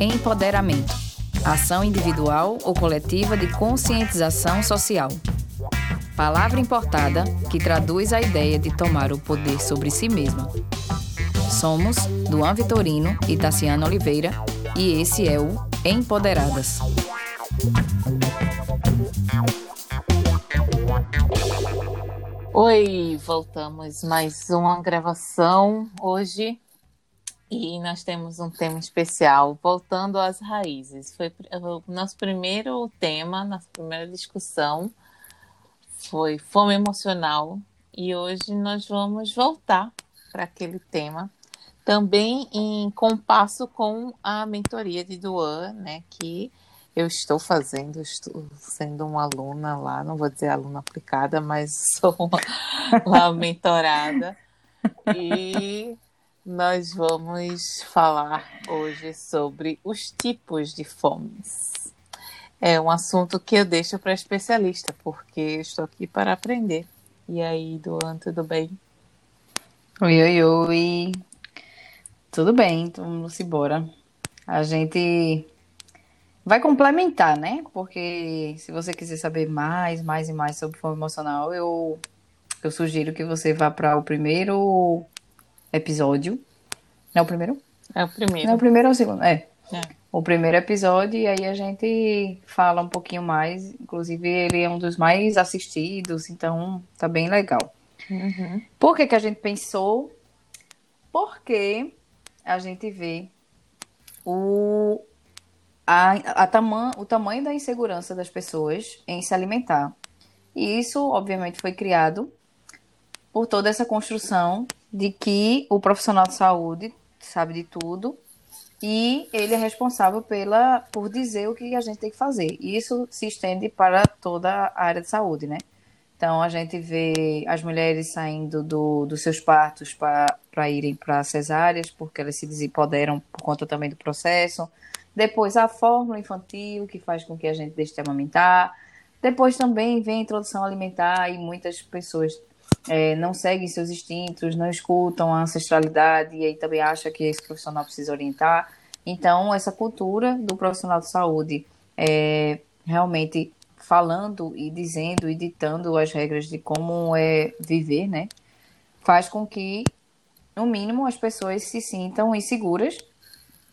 Empoderamento. Ação individual ou coletiva de conscientização social. Palavra importada que traduz a ideia de tomar o poder sobre si mesma. Somos Duan Vitorino e Tassiana Oliveira e esse é o Empoderadas. Oi, voltamos mais uma gravação hoje e nós temos um tema especial, voltando às raízes. Foi o nosso primeiro tema, nossa primeira discussão foi fome emocional e hoje nós vamos voltar para aquele tema também em compasso com a mentoria de Duan, né, que eu estou fazendo, estou sendo uma aluna lá, não vou dizer aluna aplicada, mas sou uma, uma mentorada. E nós vamos falar hoje sobre os tipos de fomes. É um assunto que eu deixo para especialista, porque estou aqui para aprender. E aí, Duan, tudo bem? Oi, oi, oi. Tudo bem, então vamos embora. A gente vai complementar, né? Porque se você quiser saber mais, mais e mais sobre fome emocional, eu, eu sugiro que você vá para o primeiro episódio. Não é o primeiro? É o primeiro. Não é o primeiro ou o segundo? É. é. O primeiro episódio, e aí a gente fala um pouquinho mais. Inclusive, ele é um dos mais assistidos, então tá bem legal. Uhum. Por que, que a gente pensou? Porque a gente vê o, a, a tama, o tamanho da insegurança das pessoas em se alimentar. E isso, obviamente, foi criado por toda essa construção de que o profissional de saúde sabe de tudo e ele é responsável pela, por dizer o que a gente tem que fazer. E isso se estende para toda a área de saúde, né? Então, a gente vê as mulheres saindo do, dos seus partos para irem para cesáreas, porque elas se desempoderam por conta também do processo. Depois, a fórmula infantil, que faz com que a gente deixe de amamentar. Depois também vem a introdução alimentar e muitas pessoas é, não seguem seus instintos, não escutam a ancestralidade e aí também acha que esse profissional precisa orientar. Então, essa cultura do profissional de saúde é, realmente falando e dizendo e ditando as regras de como é viver, né? Faz com que, no mínimo, as pessoas se sintam inseguras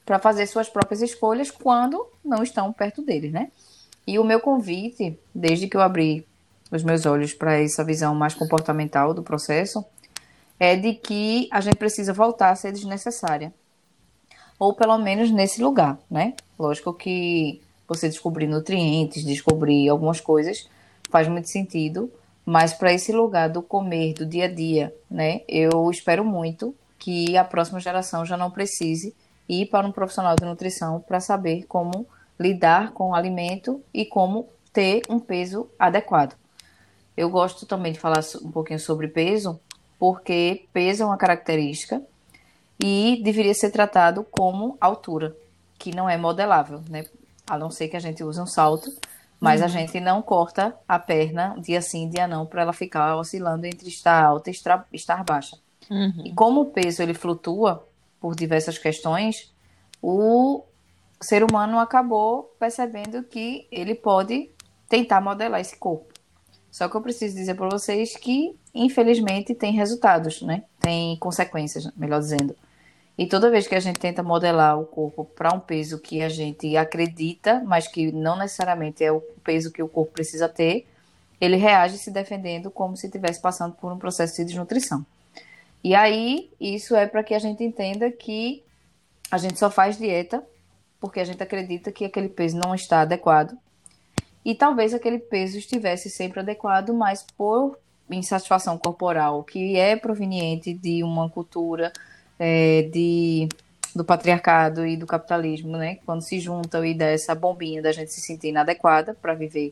para fazer suas próprias escolhas quando não estão perto deles, né? E o meu convite, desde que eu abri os meus olhos para essa visão mais comportamental do processo, é de que a gente precisa voltar a ser desnecessária. Ou pelo menos nesse lugar, né? Lógico que você descobrir nutrientes, descobrir algumas coisas, faz muito sentido. Mas para esse lugar do comer, do dia a dia, né? Eu espero muito que a próxima geração já não precise ir para um profissional de nutrição para saber como lidar com o alimento e como ter um peso adequado. Eu gosto também de falar um pouquinho sobre peso, porque peso é uma característica e deveria ser tratado como altura, que não é modelável, né? a não ser que a gente use um salto, mas uhum. a gente não corta a perna dia sim, dia não, para ela ficar oscilando entre estar alta e estar baixa. Uhum. E como o peso ele flutua por diversas questões, o ser humano acabou percebendo que ele pode tentar modelar esse corpo. Só que eu preciso dizer para vocês que, infelizmente, tem resultados, né? Tem consequências, melhor dizendo. E toda vez que a gente tenta modelar o corpo para um peso que a gente acredita, mas que não necessariamente é o peso que o corpo precisa ter, ele reage se defendendo como se estivesse passando por um processo de desnutrição. E aí, isso é para que a gente entenda que a gente só faz dieta porque a gente acredita que aquele peso não está adequado. E talvez aquele peso estivesse sempre adequado, mas por insatisfação corporal, que é proveniente de uma cultura é, de, do patriarcado e do capitalismo, né? Quando se juntam e dá essa bombinha da gente se sentir inadequada para viver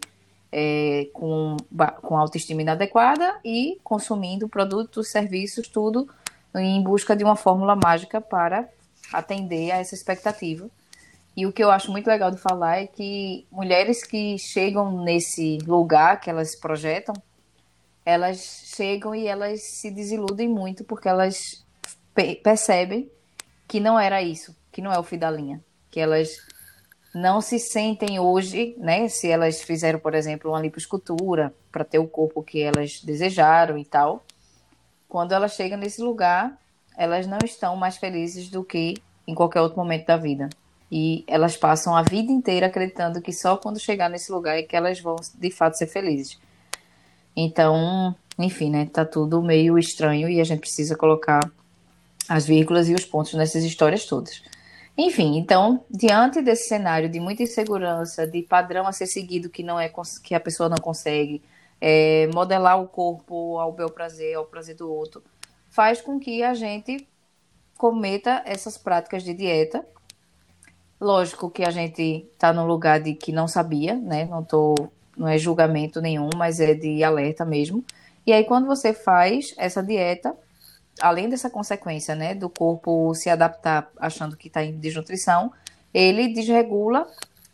é, com, com autoestima inadequada e consumindo produtos, serviços, tudo em busca de uma fórmula mágica para atender a essa expectativa. E o que eu acho muito legal de falar é que mulheres que chegam nesse lugar que elas projetam, elas chegam e elas se desiludem muito porque elas percebem que não era isso, que não é o fim da linha, que elas não se sentem hoje, né? Se elas fizeram, por exemplo, uma lipoescultura para ter o corpo que elas desejaram e tal, quando elas chegam nesse lugar, elas não estão mais felizes do que em qualquer outro momento da vida. E elas passam a vida inteira acreditando que só quando chegar nesse lugar é que elas vão de fato ser felizes. Então, enfim, né? Tá tudo meio estranho e a gente precisa colocar as vírgulas e os pontos nessas histórias todas. Enfim, então, diante desse cenário de muita insegurança, de padrão a ser seguido que não é que a pessoa não consegue, é, modelar o corpo ao bel prazer, ao prazer do outro, faz com que a gente cometa essas práticas de dieta. Lógico que a gente está num lugar de que não sabia, né? Não tô, não é julgamento nenhum, mas é de alerta mesmo. E aí quando você faz essa dieta, além dessa consequência, né, do corpo se adaptar achando que está em desnutrição, ele desregula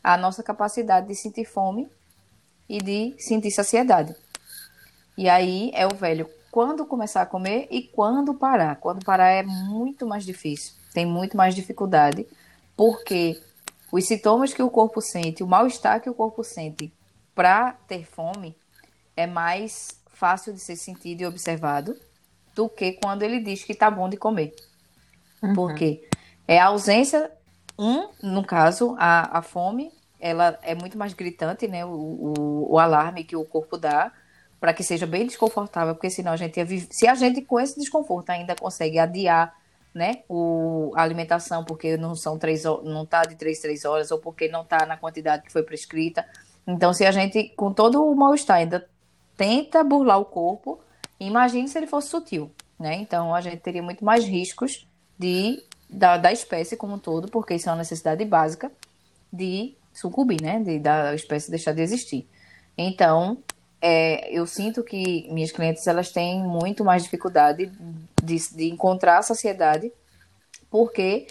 a nossa capacidade de sentir fome e de sentir saciedade. E aí é o velho quando começar a comer e quando parar. Quando parar é muito mais difícil, tem muito mais dificuldade, porque os sintomas que o corpo sente, o mal-estar que o corpo sente para ter fome é mais fácil de ser sentido e observado do que quando ele diz que tá bom de comer. Uhum. Porque é a ausência, um, no caso, a, a fome, ela é muito mais gritante, né? O, o, o alarme que o corpo dá para que seja bem desconfortável, porque senão a gente ia viver. Se a gente com esse desconforto ainda consegue adiar né, o, a alimentação, porque não são três não tá de três, três horas, ou porque não está na quantidade que foi prescrita. Então, se a gente, com todo o mal-estar, ainda tenta burlar o corpo, Imagine se ele fosse sutil, né? Então a gente teria muito mais riscos de da, da espécie como um todo, porque isso é uma necessidade básica de sucumbir, né? De da espécie deixar de existir. Então, é, eu sinto que minhas clientes elas têm muito mais dificuldade de, de encontrar a saciedade, porque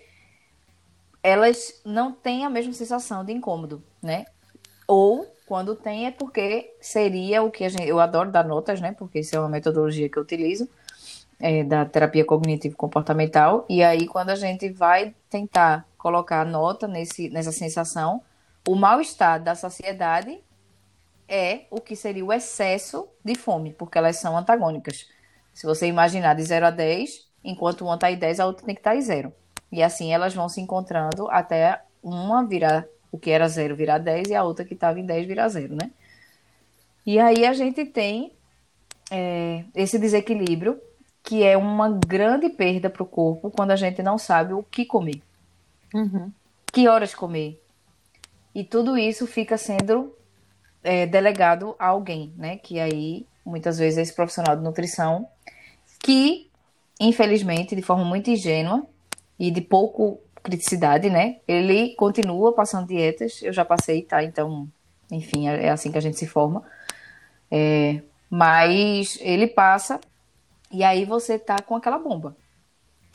elas não têm a mesma sensação de incômodo, né? Ou quando tem é porque seria o que a gente. Eu adoro dar notas, né? Porque isso é uma metodologia que eu utilizo, é, da terapia cognitivo-comportamental. E aí, quando a gente vai tentar colocar a nota nesse, nessa sensação, o mal-estar da saciedade é o que seria o excesso de fome, porque elas são antagônicas. Se você imaginar de 0 a 10, enquanto uma está em 10, a outra tem que estar tá em 0. E assim elas vão se encontrando até uma virar o que era zero virar 10 e a outra que estava em 10 virar zero, né? E aí a gente tem é, esse desequilíbrio que é uma grande perda para o corpo quando a gente não sabe o que comer, uhum. que horas comer. E tudo isso fica sendo é, delegado a alguém, né? Que aí muitas vezes é esse profissional de nutrição que, infelizmente, de forma muito ingênua e de pouco criticidade, né? Ele continua passando dietas, eu já passei, tá? Então, enfim, é, é assim que a gente se forma. É, mas ele passa e aí você tá com aquela bomba.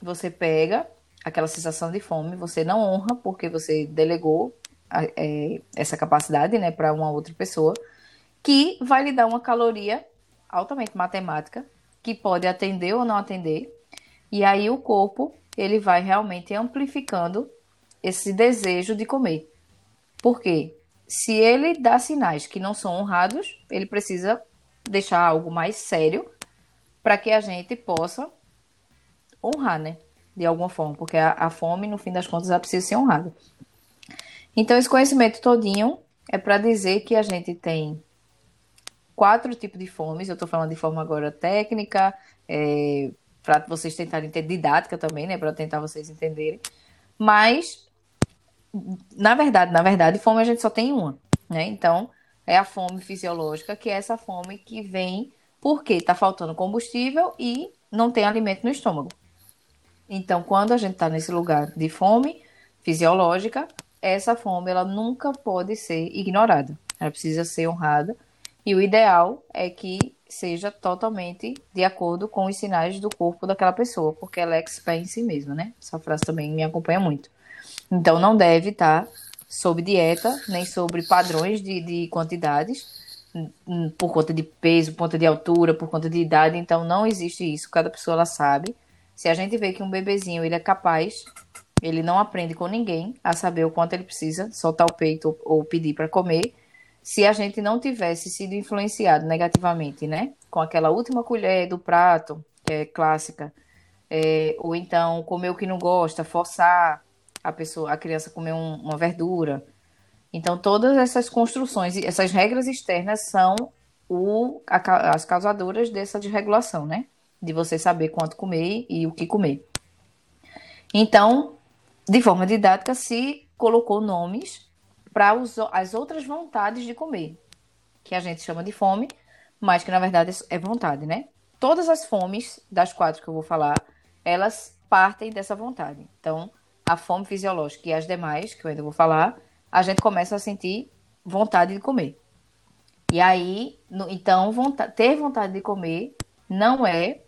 Você pega aquela sensação de fome, você não honra porque você delegou a, é, essa capacidade, né, para uma outra pessoa que vai lhe dar uma caloria altamente matemática que pode atender ou não atender. E aí o corpo ele vai realmente amplificando esse desejo de comer. Por quê? Se ele dá sinais que não são honrados, ele precisa deixar algo mais sério para que a gente possa honrar, né? De alguma forma, porque a, a, fome, no fim das contas, ela precisa ser honrada. Então, esse conhecimento todinho é para dizer que a gente tem quatro tipos de fomes. Eu estou falando de forma agora técnica, é, para vocês tentarem ter didática também, né, para tentar vocês entenderem. Mas na verdade, na verdade, fome a gente só tem uma, né? Então, é a fome fisiológica, que é essa fome que vem porque está faltando combustível e não tem alimento no estômago. Então, quando a gente está nesse lugar de fome fisiológica, essa fome ela nunca pode ser ignorada. Ela precisa ser honrada. E o ideal é que seja totalmente de acordo com os sinais do corpo daquela pessoa, porque ela é expert em si mesma, né? Essa frase também me acompanha muito. Então, não deve estar sob dieta, nem sobre padrões de, de quantidades, por conta de peso, por conta de altura, por conta de idade, então não existe isso, cada pessoa ela sabe. Se a gente vê que um bebezinho ele é capaz, ele não aprende com ninguém a saber o quanto ele precisa soltar o peito ou pedir para comer, se a gente não tivesse sido influenciado negativamente, né? Com aquela última colher do prato, que é clássica, é, ou então comer o que não gosta, forçar a pessoa, a criança a comer um, uma verdura. Então todas essas construções, essas regras externas são o, a, as causadoras dessa desregulação, né? De você saber quanto comer e o que comer. Então, de forma didática, se colocou nomes para as outras vontades de comer, que a gente chama de fome, mas que na verdade é vontade, né? Todas as fomes das quatro que eu vou falar, elas partem dessa vontade. Então, a fome fisiológica e as demais, que eu ainda vou falar, a gente começa a sentir vontade de comer. E aí, no, então, vontade, ter vontade de comer não é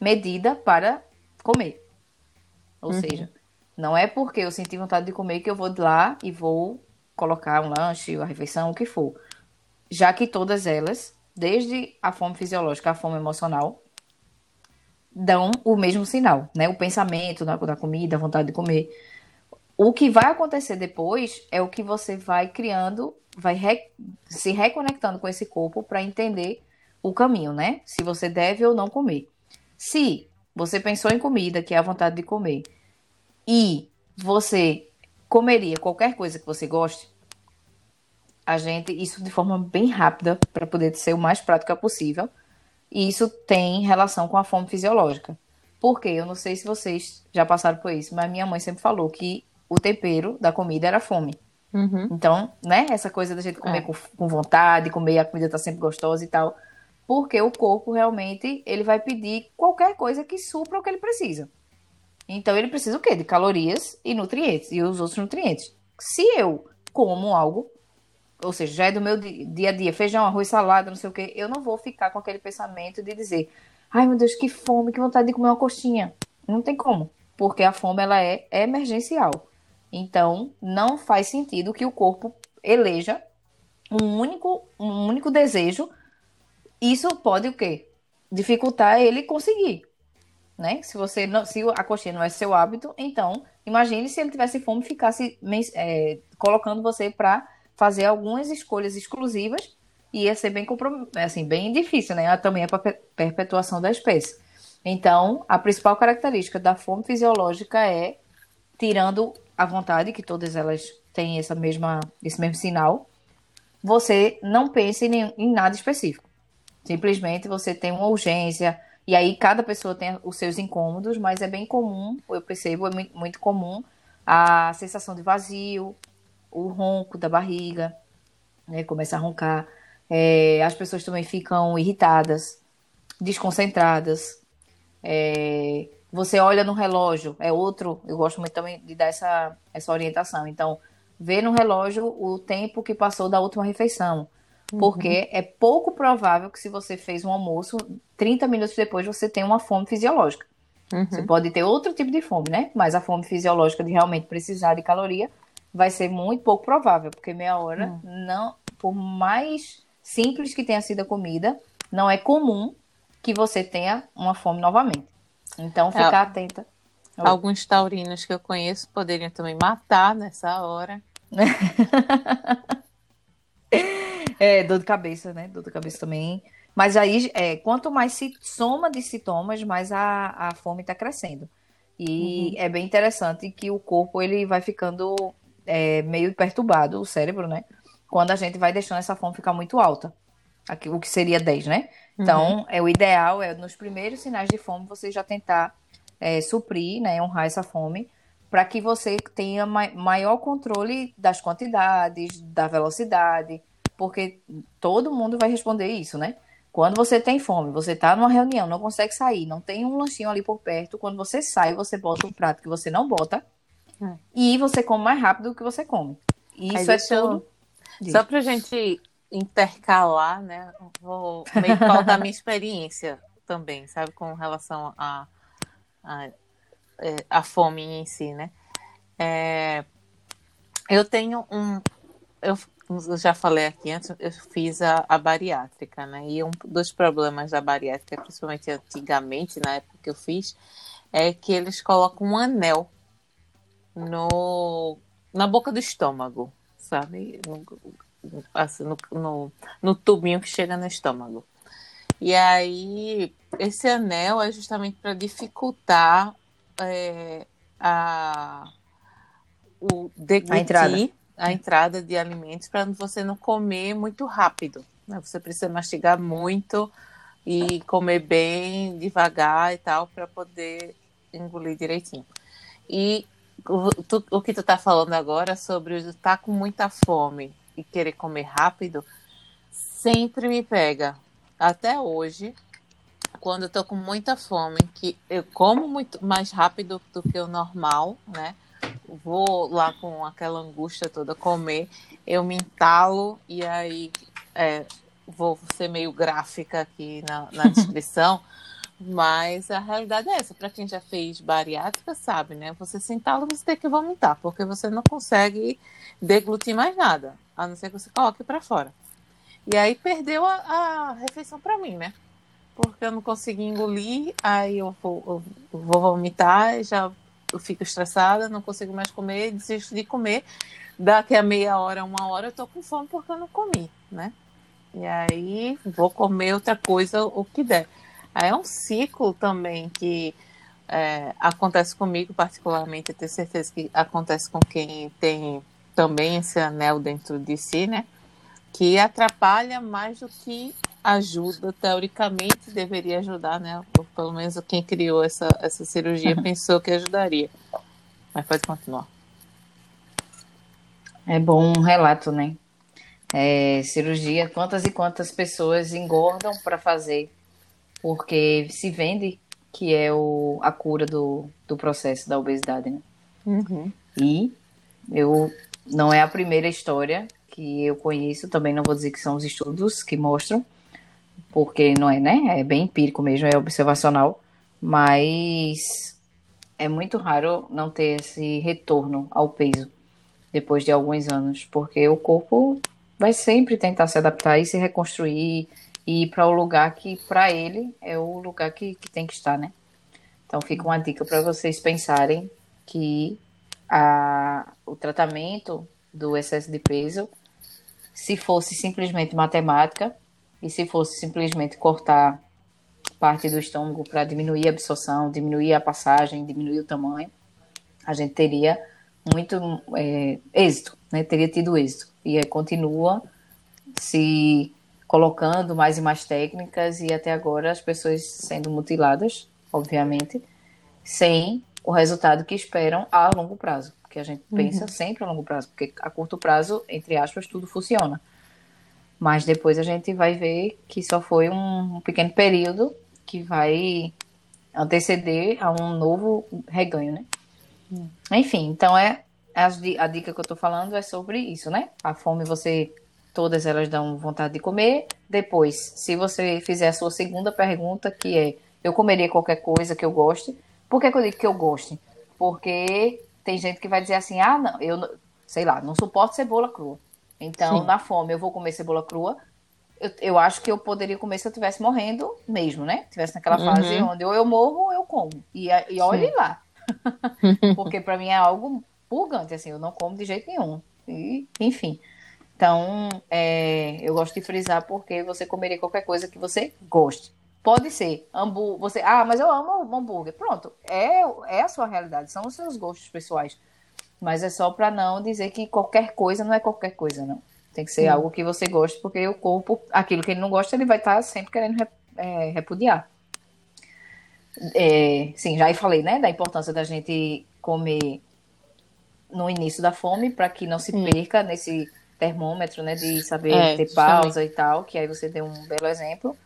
medida para comer. Ou uhum. seja, não é porque eu senti vontade de comer que eu vou lá e vou colocar um lanche, uma refeição, o que for. Já que todas elas, desde a fome fisiológica à fome emocional, dão o mesmo sinal, né? O pensamento da, da comida, a vontade de comer. O que vai acontecer depois é o que você vai criando, vai re, se reconectando com esse corpo para entender o caminho, né? Se você deve ou não comer. Se você pensou em comida, que é a vontade de comer, e você comeria qualquer coisa que você goste, a gente, isso de forma bem rápida, para poder ser o mais prática possível, e isso tem relação com a fome fisiológica. Porque eu não sei se vocês já passaram por isso, mas minha mãe sempre falou que o tempero da comida era fome. Uhum. Então, né, essa coisa da gente comer é. com, com vontade, comer a comida tá sempre gostosa e tal, porque o corpo realmente ele vai pedir qualquer coisa que supra o que ele precisa. Então ele precisa o quê? De calorias e nutrientes e os outros nutrientes. Se eu como algo, ou seja, já é do meu dia a dia, feijão, arroz, salada, não sei o quê, eu não vou ficar com aquele pensamento de dizer, ai meu Deus, que fome, que vontade de comer uma coxinha. Não tem como, porque a fome ela é emergencial. Então, não faz sentido que o corpo eleja um único, um único desejo. Isso pode o quê? Dificultar ele conseguir né? Se você não, se a coxinha não é seu hábito, então imagine se ele tivesse fome e ficasse é, colocando você para fazer algumas escolhas exclusivas e ia ser bem assim bem difícil, né? Também a perpetuação da espécie. Então, a principal característica da fome fisiológica é tirando a vontade que todas elas têm essa mesma esse mesmo sinal. Você não pense em, em nada específico. Simplesmente você tem uma urgência, e aí cada pessoa tem os seus incômodos, mas é bem comum, eu percebo, é muito comum a sensação de vazio, o ronco da barriga, né, começa a roncar. É, as pessoas também ficam irritadas, desconcentradas. É, você olha no relógio, é outro, eu gosto muito também de dar essa, essa orientação. Então, vê no relógio o tempo que passou da última refeição. Porque uhum. é pouco provável que se você fez um almoço, 30 minutos depois você tenha uma fome fisiológica. Uhum. Você pode ter outro tipo de fome, né? Mas a fome fisiológica de realmente precisar de caloria vai ser muito pouco provável, porque meia hora uhum. não, por mais simples que tenha sido a comida, não é comum que você tenha uma fome novamente. Então, é, ficar é, atenta. Alguns taurinos que eu conheço poderiam também matar nessa hora. É, dor de cabeça, né? Dor de cabeça também. Mas aí, é, quanto mais se soma de sintomas, mais a, a fome está crescendo. E uhum. é bem interessante que o corpo ele vai ficando é, meio perturbado, o cérebro, né? Quando a gente vai deixando essa fome ficar muito alta. Aqui, o que seria 10, né? Então, uhum. é o ideal é nos primeiros sinais de fome você já tentar é, suprir, né, honrar essa fome, para que você tenha ma maior controle das quantidades, da velocidade, porque todo mundo vai responder isso, né? Quando você tem fome, você tá numa reunião, não consegue sair, não tem um lanchinho ali por perto, quando você sai, você bota um prato que você não bota hum. e você come mais rápido do que você come. Isso é tudo. Eu... Só pra gente intercalar, né? Vou meio que faltar a minha experiência também, sabe, com relação a, a, é, a fome em si, né? É, eu tenho um. Eu eu já falei aqui antes, eu fiz a, a, bariátrica, né? E um dos problemas da bariátrica, principalmente antigamente, na época que eu fiz, é que eles colocam um anel no, na boca do estômago, sabe? No, assim, no, no, no tubinho que chega no estômago. E aí, esse anel é justamente para dificultar é, a, o deglutir, a entrada, a entrada de alimentos, para você não comer muito rápido. Né? Você precisa mastigar muito e comer bem, devagar e tal, para poder engolir direitinho. E tu, o que tu tá falando agora sobre estar tá com muita fome e querer comer rápido, sempre me pega. Até hoje, quando eu tô com muita fome, que eu como muito mais rápido do que o normal, né? Vou lá com aquela angústia toda comer, eu me entalo e aí é, vou ser meio gráfica aqui na, na descrição. Mas a realidade é essa. Para quem já fez bariátrica, sabe, né? Você sentá-lo, você tem que vomitar, porque você não consegue deglutir mais nada, a não ser que você coloque para fora. E aí perdeu a, a refeição para mim, né? Porque eu não consegui engolir, aí eu vou, eu vou vomitar, já eu fico estressada, não consigo mais comer, desisto de comer. Daqui a meia hora, uma hora, eu tô com fome porque eu não comi, né? E aí vou comer outra coisa, o que der. Aí é um ciclo também que é, acontece comigo, particularmente, eu tenho certeza que acontece com quem tem também esse anel dentro de si, né? Que atrapalha mais do que ajuda, teoricamente deveria ajudar, né? Ou pelo menos quem criou essa, essa cirurgia pensou que ajudaria. Mas pode continuar. É bom um relato, né? É, cirurgia, quantas e quantas pessoas engordam para fazer porque se vende que é o, a cura do, do processo da obesidade, né? Uhum. E eu não é a primeira história que eu conheço, também não vou dizer que são os estudos que mostram, porque não é, né? É bem empírico mesmo, é observacional, mas é muito raro não ter esse retorno ao peso depois de alguns anos, porque o corpo vai sempre tentar se adaptar e se reconstruir e ir para o lugar que, para ele, é o lugar que, que tem que estar, né? Então, fica uma dica para vocês pensarem que a, o tratamento do excesso de peso, se fosse simplesmente matemática e se fosse simplesmente cortar parte do estômago para diminuir a absorção, diminuir a passagem, diminuir o tamanho, a gente teria muito é, êxito, né? Teria tido êxito. E aí continua se colocando mais e mais técnicas e até agora as pessoas sendo mutiladas, obviamente, sem o resultado que esperam a longo prazo. Porque a gente uhum. pensa sempre a longo prazo, porque a curto prazo, entre aspas, tudo funciona. Mas depois a gente vai ver que só foi um, pequeno período que vai anteceder a um novo reganho, né? Uhum. Enfim, então é a, a dica que eu tô falando é sobre isso, né? A fome você todas elas dão vontade de comer. Depois, se você fizer a sua segunda pergunta, que é: eu comeria qualquer coisa que eu goste. Por que, que eu digo que eu goste? Porque tem gente que vai dizer assim: ah, não, eu sei lá, não suporto cebola crua. Então, Sim. na fome, eu vou comer cebola crua. Eu, eu, acho que eu poderia comer se eu estivesse morrendo mesmo, né? Tivesse naquela uhum. fase onde ou eu morro ou eu como. E, e olhe Sim. lá. Porque para mim é algo purgante, assim, eu não como de jeito nenhum. E, enfim. Então, é, eu gosto de frisar porque você comeria qualquer coisa que você goste. Pode ser hambúrguer, você, ah, mas eu amo hambúrguer. Pronto, é, é a sua realidade, são os seus gostos pessoais. Mas é só para não dizer que qualquer coisa não é qualquer coisa, não. Tem que ser Sim. algo que você goste, porque o corpo, aquilo que ele não gosta, ele vai estar tá sempre querendo é, repudiar. É, sim, já falei, né, da importância da gente comer no início da fome, para que não se perca nesse termômetro, né, de saber é, ter pausa e tal, que aí você deu um belo exemplo.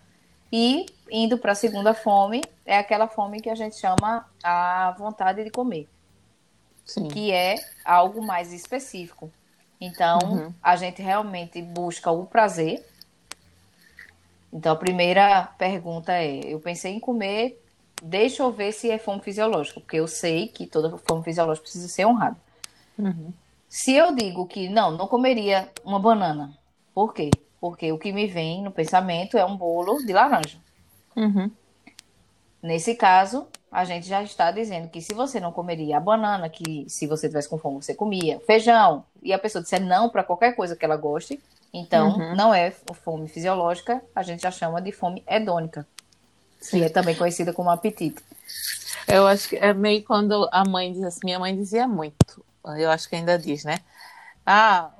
E indo para a segunda fome, é aquela fome que a gente chama a vontade de comer. Sim. Que é algo mais específico. Então, uhum. a gente realmente busca o prazer. Então, a primeira pergunta é: eu pensei em comer, deixa eu ver se é fome fisiológica, porque eu sei que toda fome fisiológica precisa ser honrada. Uhum. Se eu digo que não, não comeria uma banana, por quê? Porque o que me vem no pensamento é um bolo de laranja. Uhum. Nesse caso, a gente já está dizendo que se você não comeria a banana, que se você tivesse com fome você comia, feijão, e a pessoa disser não para qualquer coisa que ela goste, então uhum. não é fome fisiológica, a gente já chama de fome hedônica, Sim. que é também conhecida como apetite. Eu acho que é meio quando a mãe diz assim, minha mãe dizia muito, eu acho que ainda diz, né? Ah,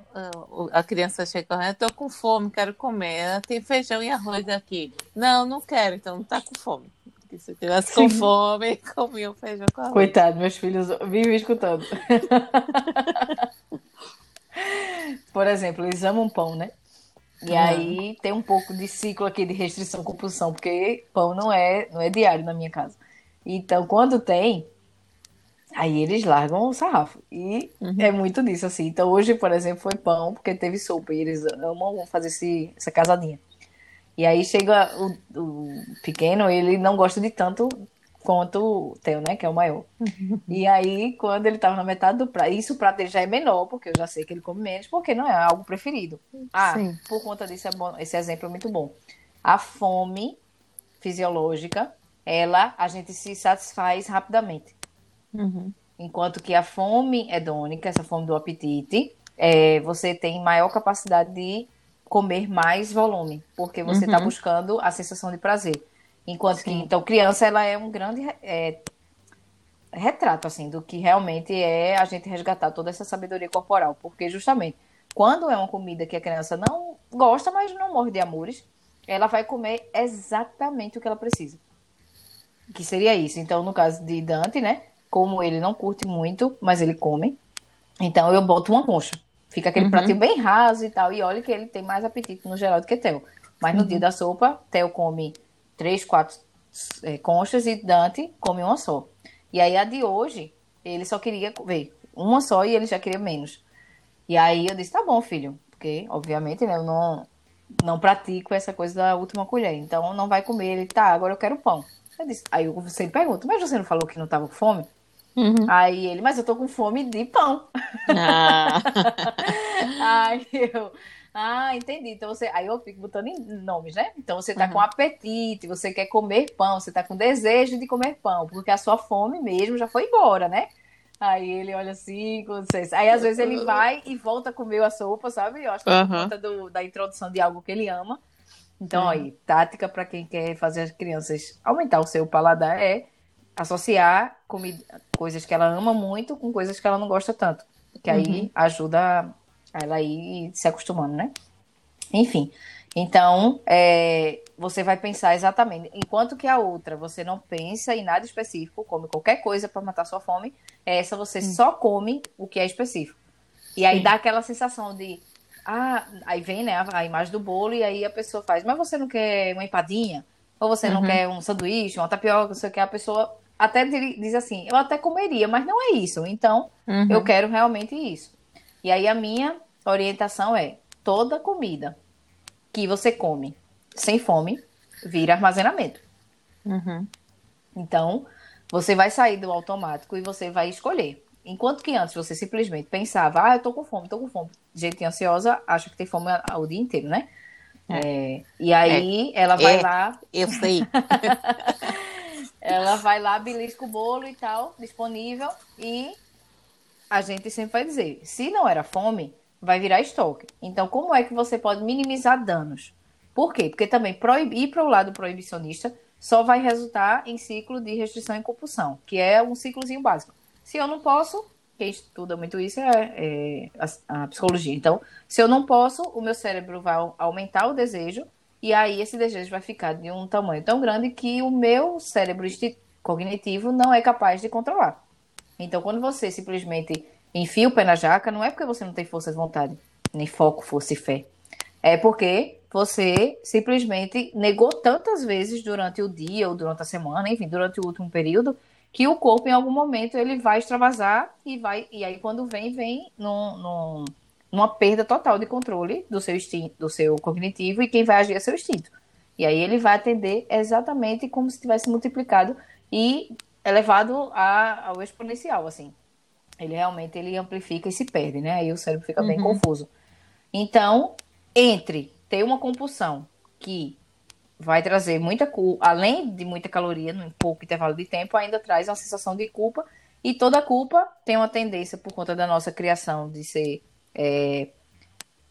a criança chega, eu tô com fome, quero comer, tem feijão e arroz aqui. Não, não quero, então não tá com fome. Se eu tivesse com fome, comia o feijão com arroz. Coitado, meus filhos vivem escutando. Por exemplo, eles amam pão, né? E uhum. aí tem um pouco de ciclo aqui de restrição compulsão, porque pão não é, não é diário na minha casa. Então, quando tem, aí eles largam o sarrafo. E uhum. é muito disso, assim. Então, hoje, por exemplo, foi pão, porque teve sopa. E eles amam fazer esse, essa casadinha. E aí chega o, o pequeno, ele não gosta de tanto quanto o Theo, né? Que é o maior. E aí, quando ele tava na metade do prato, isso o prato dele já é menor, porque eu já sei que ele come menos, porque não é algo preferido. Ah, Sim. por conta disso, é bom, esse exemplo é muito bom. A fome fisiológica, ela, a gente se satisfaz rapidamente. Uhum. Enquanto que a fome hedônica, essa fome do apetite, é, você tem maior capacidade de comer mais volume, porque você está uhum. buscando a sensação de prazer. Enquanto Sim. que, então, criança, ela é um grande é, retrato, assim, do que realmente é a gente resgatar toda essa sabedoria corporal. Porque, justamente, quando é uma comida que a criança não gosta, mas não morre de amores, ela vai comer exatamente o que ela precisa. Que seria isso. Então, no caso de Dante, né? Como ele não curte muito, mas ele come. Então, eu boto uma concha. Fica aquele uhum. pratinho bem raso e tal. E olha que ele tem mais apetite no geral do que Theo. Mas no uhum. dia da sopa, Theo come três, quatro é, conchas e Dante come uma só. E aí a de hoje, ele só queria ver uma só e ele já queria menos. E aí eu disse, tá bom, filho. Porque, obviamente, né, eu não, não pratico essa coisa da última colher. Então não vai comer. Ele, tá, agora eu quero pão. Eu disse, aí eu sempre pergunto, mas você não falou que não tava com fome? Uhum. Aí ele, mas eu tô com fome de pão. Ah. aí eu, ah, entendi. Então você, aí eu fico botando em nomes, né? Então você tá uhum. com apetite, você quer comer pão, você tá com desejo de comer pão, porque a sua fome mesmo já foi embora, né? Aí ele olha assim, com vocês. Aí às vezes ele vai e volta a comer a sopa, sabe? Eu acho que uhum. por conta do, da introdução de algo que ele ama. Então, uhum. aí, tática para quem quer fazer as crianças aumentar o seu paladar é associar comida, coisas que ela ama muito com coisas que ela não gosta tanto. Que aí uhum. ajuda ela ir se acostumando, né? Enfim. Então, é, você vai pensar exatamente. Enquanto que a outra você não pensa em nada específico, come qualquer coisa para matar sua fome, essa você uhum. só come o que é específico. E aí dá aquela sensação de. Ah, aí vem né, a, a, imagem do bolo e aí a pessoa faz, mas você não quer uma empadinha? Ou você não uhum. quer um sanduíche, uma tapioca, não sei o que, a pessoa até diz assim, eu até comeria, mas não é isso. Então, uhum. eu quero realmente isso. E aí a minha orientação é: toda comida que você come sem fome vira armazenamento. Uhum. Então, você vai sair do automático e você vai escolher. Enquanto que antes você simplesmente pensava, ah, eu tô com fome, tô com fome. Gente ansiosa acha que tem fome o dia inteiro, né? É. É, e aí é. ela vai é. lá. Eu sei. Ela vai lá, belisca o bolo e tal, disponível, e a gente sempre vai dizer: se não era fome, vai virar estoque. Então, como é que você pode minimizar danos? Por quê? Porque também proibir, ir para o lado proibicionista só vai resultar em ciclo de restrição e compulsão, que é um ciclozinho básico. Se eu não posso, quem estuda muito isso é, é a, a, psicologia. Então, se eu não posso, o meu cérebro vai aumentar o desejo e aí esse desejo vai ficar de um tamanho tão grande que o meu cérebro cognitivo não é capaz de controlar. Então, quando você simplesmente enfia o pé na jaca, não é porque você não tem força de vontade, nem foco, força e fé. É porque você simplesmente negou tantas vezes durante o dia ou durante a semana, enfim, durante o último período, que o corpo em algum momento ele vai extravasar e vai e aí quando vem vem num, num numa perda total de controle do seu instinto, do seu cognitivo e quem vai agir é seu instinto. E aí ele vai atender exatamente como se tivesse multiplicado e elevado a, ao exponencial, assim. ele realmente ele amplifica e se perde, né? Aí o cérebro fica uhum. bem confuso. Então, entre ter uma compulsão que vai trazer muita culpa, além de muita caloria, num pouco intervalo de tempo, ainda traz uma sensação de culpa. E toda culpa tem uma tendência, por conta da nossa criação, de ser é,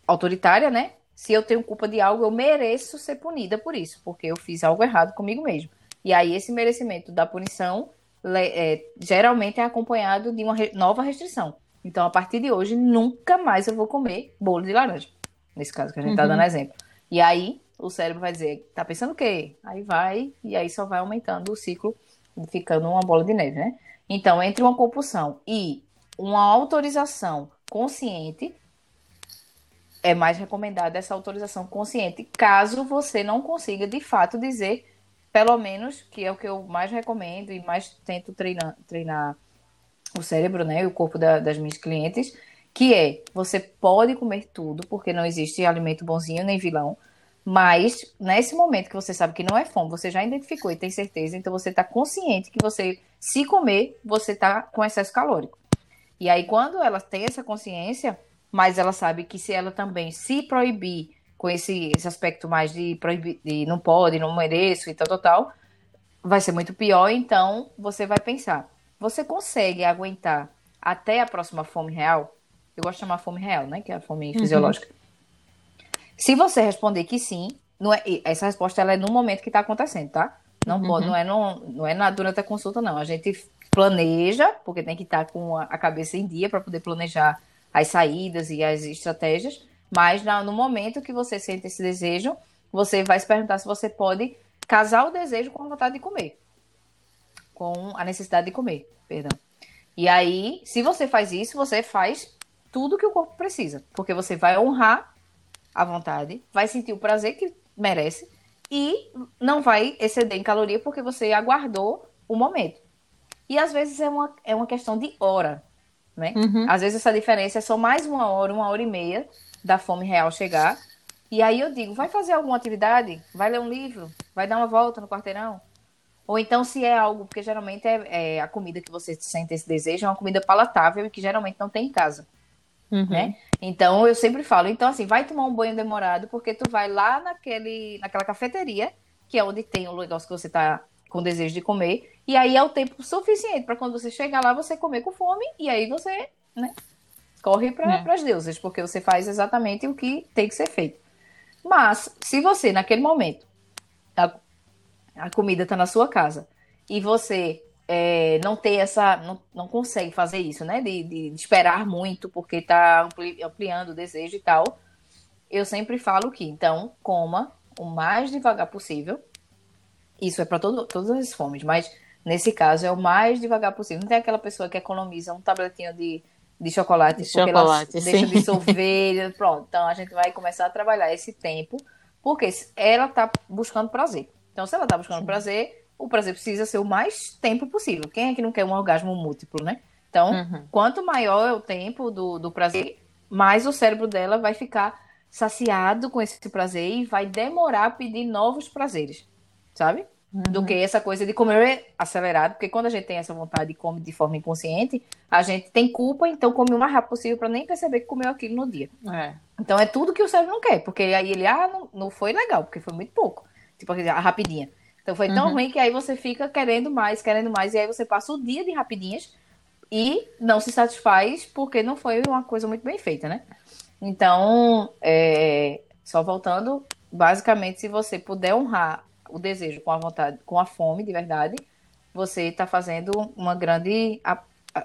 autoritária, né? Se eu tenho culpa de algo, eu mereço ser punida por isso, porque eu fiz algo errado comigo mesmo. E aí, esse merecimento da punição é, geralmente é acompanhado de uma re nova restrição. Então, a partir de hoje, nunca mais eu vou comer bolo de laranja. Nesse caso que a gente está uhum. dando exemplo. E aí, o cérebro vai dizer, tá pensando o quê? Aí vai, e aí só vai aumentando o ciclo, ficando uma bola de neve, né? Então, entre uma compulsão e uma autorização consciente, é mais recomendada essa autorização consciente, caso você não consiga de fato dizer, pelo menos, que é o que eu mais recomendo e mais tento treinar, treinar o cérebro, né, e o corpo da, das minhas clientes, que é, você pode comer tudo, porque não existe alimento bonzinho nem vilão, mas nesse momento que você sabe que não é fome, você já identificou e tem certeza, então você está consciente que você, se comer, você está com excesso calórico. E aí, quando ela tem essa consciência, mas ela sabe que se ela também se proibir com esse, esse aspecto mais de proibir, de não pode, não mereço e tal, tal, tal, vai ser muito pior. Então, você vai pensar: você consegue aguentar até a próxima fome real? Eu gosto de chamar fome real, né? Que é a fome uhum. fisiológica. Se você responder que sim, não é, essa resposta ela é no momento que está acontecendo, tá? Não, uhum. não é, no, não é na, durante a consulta, não. A gente planeja, porque tem que estar com a, a cabeça em dia para poder planejar as saídas e as estratégias. Mas no momento que você sente esse desejo, você vai se perguntar se você pode casar o desejo com a vontade de comer. Com a necessidade de comer, perdão. E aí, se você faz isso, você faz tudo que o corpo precisa. Porque você vai honrar à vontade, vai sentir o prazer que merece e não vai exceder em caloria porque você aguardou o momento. E às vezes é uma, é uma questão de hora, né? Uhum. Às vezes essa diferença é só mais uma hora, uma hora e meia da fome real chegar. E aí eu digo, vai fazer alguma atividade? Vai ler um livro? Vai dar uma volta no quarteirão? Ou então se é algo, porque geralmente é, é a comida que você sente esse desejo, é uma comida palatável e que geralmente não tem em casa. Uhum. Né? Então eu sempre falo, então assim, vai tomar um banho demorado, porque tu vai lá naquele, naquela cafeteria, que é onde tem o negócio que você tá com desejo de comer, e aí é o tempo suficiente para quando você chegar lá, você comer com fome, e aí você, né, corre para é. as deusas, porque você faz exatamente o que tem que ser feito. Mas, se você, naquele momento, a, a comida está na sua casa, e você é, não ter essa. Não, não consegue fazer isso, né? De, de, de esperar muito porque está ampli, ampliando o desejo e tal. Eu sempre falo que, então, coma o mais devagar possível. Isso é para todas as fomes, mas nesse caso é o mais devagar possível. Não tem aquela pessoa que economiza um tabletinho de, de chocolate de porque chocolate, ela sim. deixa de sorver. pronto, então a gente vai começar a trabalhar esse tempo, porque ela está buscando prazer. Então, se ela está buscando sim. prazer, o prazer precisa ser o mais tempo possível. Quem é que não quer um orgasmo múltiplo, né? Então, uhum. quanto maior é o tempo do, do prazer, mais o cérebro dela vai ficar saciado com esse prazer e vai demorar a pedir novos prazeres, sabe? Uhum. Do que essa coisa de comer acelerado, porque quando a gente tem essa vontade e come de forma inconsciente, a gente tem culpa, então come o mais rápido possível para nem perceber que comeu aquilo no dia. É. Então é tudo que o cérebro não quer, porque aí ele, ah, não, não foi legal, porque foi muito pouco. Tipo, a rapidinha. Então foi tão uhum. ruim que aí você fica querendo mais, querendo mais, e aí você passa o dia de rapidinhas e não se satisfaz porque não foi uma coisa muito bem feita, né? Então, é, só voltando, basicamente, se você puder honrar o desejo com a vontade, com a fome de verdade, você está fazendo uma grande,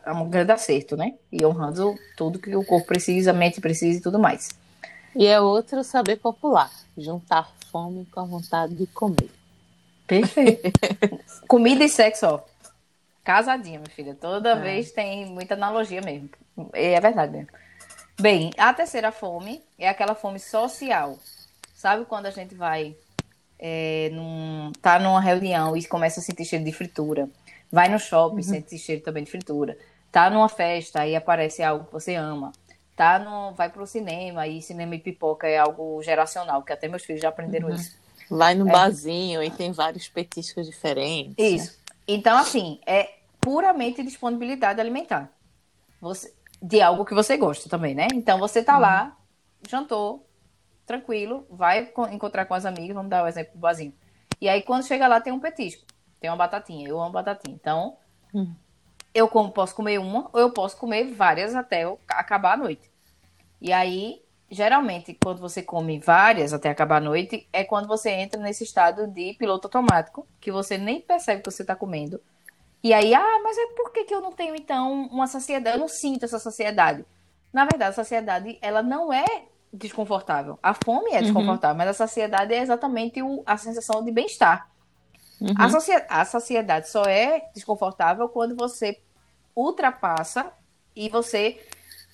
um grande acerto, né? E honrando tudo que o corpo precisa, a mente precisa e tudo mais. E é outro saber popular, juntar fome com a vontade de comer. Perfeito. Comida e sexo, ó. Casadinha, minha filha. Toda é. vez tem muita analogia mesmo. É verdade mesmo. Bem, a terceira fome é aquela fome social. Sabe quando a gente vai é, num, tá numa reunião e começa a sentir cheiro de fritura. Vai no shopping, uhum. sente cheiro também de fritura. Tá numa festa e aparece algo que você ama. Tá no, vai pro cinema e cinema e pipoca é algo geracional, que até meus filhos já aprenderam uhum. isso. Vai no é. barzinho e tem vários petiscos diferentes. Isso. Né? Então, assim, é puramente disponibilidade alimentar. você, de algo que você gosta também, né? Então você tá uhum. lá, jantou, tranquilo, vai encontrar com as amigas, vamos dar o um exemplo do Boazinho. E aí quando chega lá tem um petisco, tem uma batatinha, eu amo batatinha. Então, uhum. eu como, posso comer uma ou eu posso comer várias até acabar a noite. E aí, geralmente, quando você come várias até acabar a noite, é quando você entra nesse estado de piloto automático, que você nem percebe que você está comendo. E aí, ah, mas é por que, que eu não tenho, então, uma saciedade? Eu não sinto essa saciedade. Na verdade, a saciedade, ela não é desconfortável. A fome é uhum. desconfortável, uhum. mas a saciedade é exatamente o, a sensação de bem-estar. Uhum. A, saci, a saciedade só é desconfortável quando você ultrapassa e você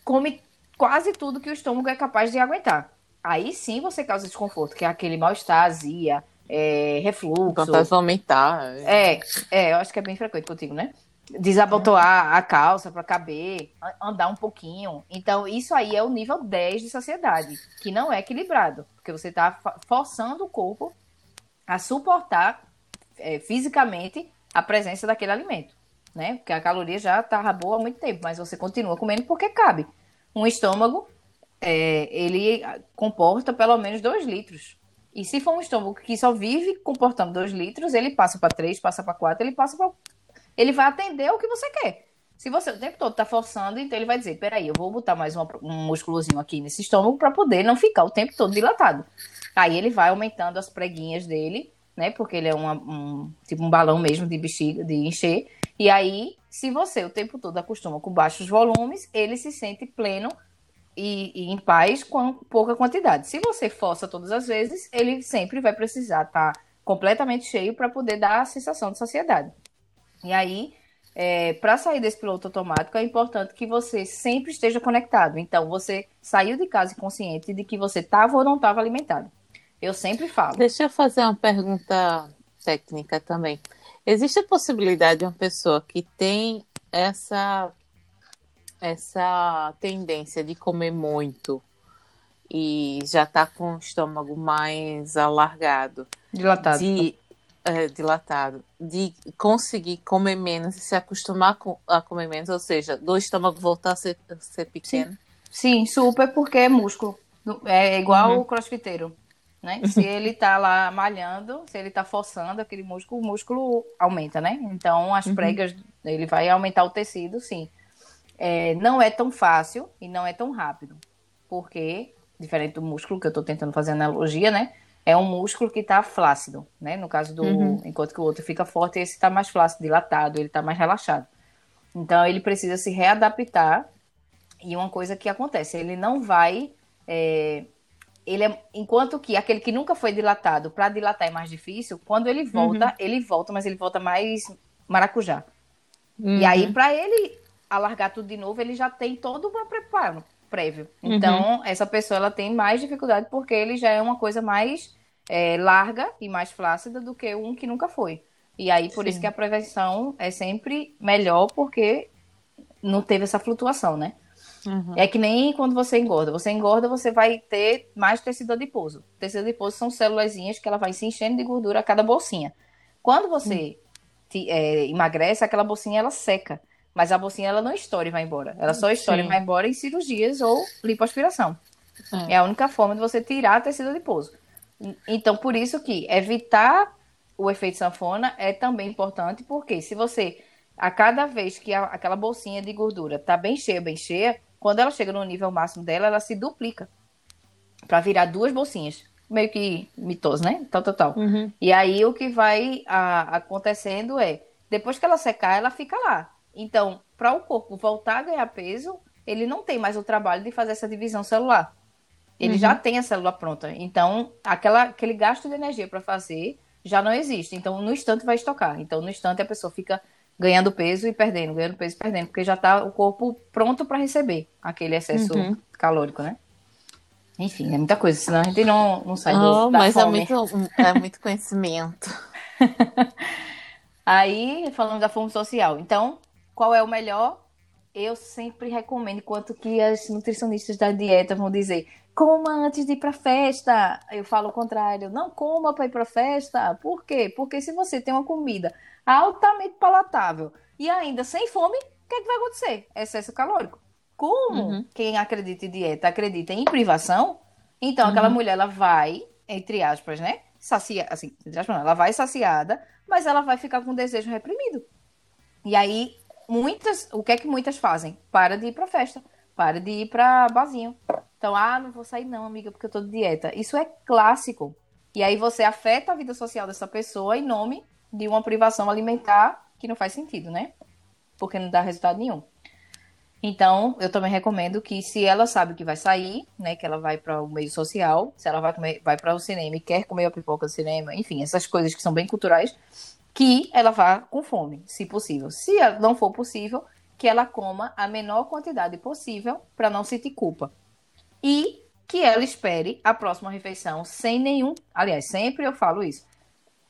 come quase tudo que o estômago é capaz de aguentar. Aí sim você causa desconforto, que é aquele mal-estar, azia, é, refluxo. Vontade de vomitar. É, é, eu acho que é bem frequente contigo, né? Desabotoar a calça para caber, andar um pouquinho. Então, isso aí é o nível 10 de saciedade, que não é equilibrado, porque você está forçando o corpo a suportar é, fisicamente a presença daquele alimento, né? Porque a caloria já tá boa há muito tempo, mas você continua comendo porque cabe um estômago, é, ele comporta pelo menos 2 litros. E se for um estômago que só vive comportando 2 litros, ele passa para 3, passa para 4, ele passa para. Ele vai atender o que você quer. Se você o tempo todo está forçando, então ele vai dizer: peraí, eu vou botar mais uma, um músculozinho aqui nesse estômago para poder não ficar o tempo todo dilatado. Aí ele vai aumentando as preguinhas dele, né? Porque ele é uma, um tipo um balão mesmo de bexiga, de encher. E aí se você o tempo todo acostuma com baixos volumes, ele se sente pleno e, e em paz com pouca quantidade. Se você força todas as vezes, ele sempre vai precisar estar tá completamente cheio para poder dar a sensação de saciedade. E aí, é, para sair desse piloto automático, é importante que você sempre esteja conectado. Então, você saiu de casa consciente de que você estava ou não estava alimentado. Eu sempre falo. Deixa eu fazer uma pergunta técnica também. Existe a possibilidade de uma pessoa que tem essa essa tendência de comer muito e já está com o estômago mais alargado, dilatado, de, é, dilatado, de conseguir comer menos e se acostumar com, a comer menos, ou seja, do estômago voltar a ser, a ser pequeno. Sim. Sim, super porque é músculo. É igual uhum. o crossfiteiro né? Se ele tá lá malhando, se ele tá forçando aquele músculo, o músculo aumenta, né? Então as uhum. pregas, ele vai aumentar o tecido, sim. É, não é tão fácil e não é tão rápido, porque, diferente do músculo, que eu tô tentando fazer analogia, né? É um músculo que tá flácido, né? No caso do. Uhum. Enquanto que o outro fica forte, esse tá mais flácido, dilatado, ele tá mais relaxado. Então ele precisa se readaptar. E uma coisa que acontece, ele não vai. É, ele é, enquanto que aquele que nunca foi dilatado, para dilatar é mais difícil, quando ele volta, uhum. ele volta, mas ele volta mais maracujá. Uhum. E aí, uhum. para ele alargar tudo de novo, ele já tem todo um preparo prévio. Uhum. Então, uhum. essa pessoa ela tem mais dificuldade porque ele já é uma coisa mais é, larga e mais flácida do que um que nunca foi. E aí, por Sim. isso que a prevenção é sempre melhor, porque não teve essa flutuação, né? Uhum. É que nem quando você engorda. Você engorda, você vai ter mais tecido adiposo. Tecido adiposo são células que ela vai se enchendo de gordura a cada bolsinha. Quando você uhum. te, é, emagrece, aquela bolsinha ela seca. Mas a bolsinha ela não estoura e vai embora. Ela só estoura Sim. e vai embora em cirurgias ou lipoaspiração. É. é a única forma de você tirar tecido adiposo. Então, por isso que evitar o efeito sanfona é também importante, porque se você, a cada vez que a, aquela bolsinha de gordura tá bem cheia, bem cheia, quando ela chega no nível máximo dela, ela se duplica para virar duas bolsinhas. Meio que mitoso, né? Tal, tal, tal. Uhum. E aí o que vai a, acontecendo é, depois que ela secar, ela fica lá. Então, para o corpo voltar a ganhar peso, ele não tem mais o trabalho de fazer essa divisão celular. Ele uhum. já tem a célula pronta. Então, aquela, aquele gasto de energia para fazer já não existe. Então, no instante vai estocar. Então, no instante a pessoa fica ganhando peso e perdendo, ganhando peso e perdendo, porque já está o corpo pronto para receber aquele excesso uhum. calórico, né? Enfim, é muita coisa, senão a gente não, não sai do, oh, da mas é fome. é muito, é muito conhecimento. Aí, falando da fome social. Então, qual é o melhor? Eu sempre recomendo, enquanto que as nutricionistas da dieta vão dizer, coma antes de ir para festa. Eu falo o contrário, não coma para ir para festa. Por quê? Porque se você tem uma comida altamente palatável e ainda sem fome, o que, é que vai acontecer? Excesso calórico. Como uhum. quem acredita em dieta acredita em privação, então uhum. aquela mulher ela vai, entre aspas, né? Sacia, assim, entre aspas, não, ela vai saciada, mas ela vai ficar com o desejo reprimido. E aí, muitas, o que é que muitas fazem? Para de ir pra festa, para de ir pra barzinho. Então, ah, não vou sair não, amiga, porque eu tô de dieta. Isso é clássico. E aí você afeta a vida social dessa pessoa em nome de uma privação alimentar que não faz sentido, né? Porque não dá resultado nenhum. Então, eu também recomendo que se ela sabe que vai sair, né, que ela vai para o meio social, se ela vai comer, vai para o cinema e quer comer a pipoca do cinema, enfim, essas coisas que são bem culturais, que ela vá com fome, se possível. Se não for possível, que ela coma a menor quantidade possível para não sentir culpa. E que ela espere a próxima refeição sem nenhum, aliás, sempre eu falo isso.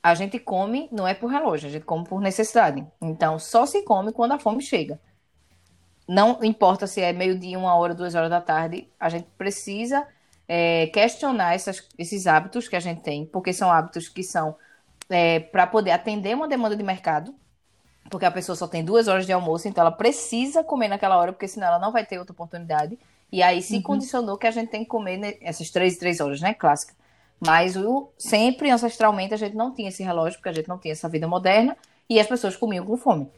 A gente come não é por relógio, a gente come por necessidade. Então, só se come quando a fome chega não importa se é meio-dia, uma hora, duas horas da tarde, a gente precisa é, questionar essas, esses hábitos que a gente tem, porque são hábitos que são é, para poder atender uma demanda de mercado, porque a pessoa só tem duas horas de almoço, então ela precisa comer naquela hora, porque senão ela não vai ter outra oportunidade. E aí se uhum. condicionou que a gente tem que comer essas três, três horas, né? Clássica. Mas o, sempre, ancestralmente, a gente não tinha esse relógio, porque a gente não tinha essa vida moderna, e as pessoas comiam com fome.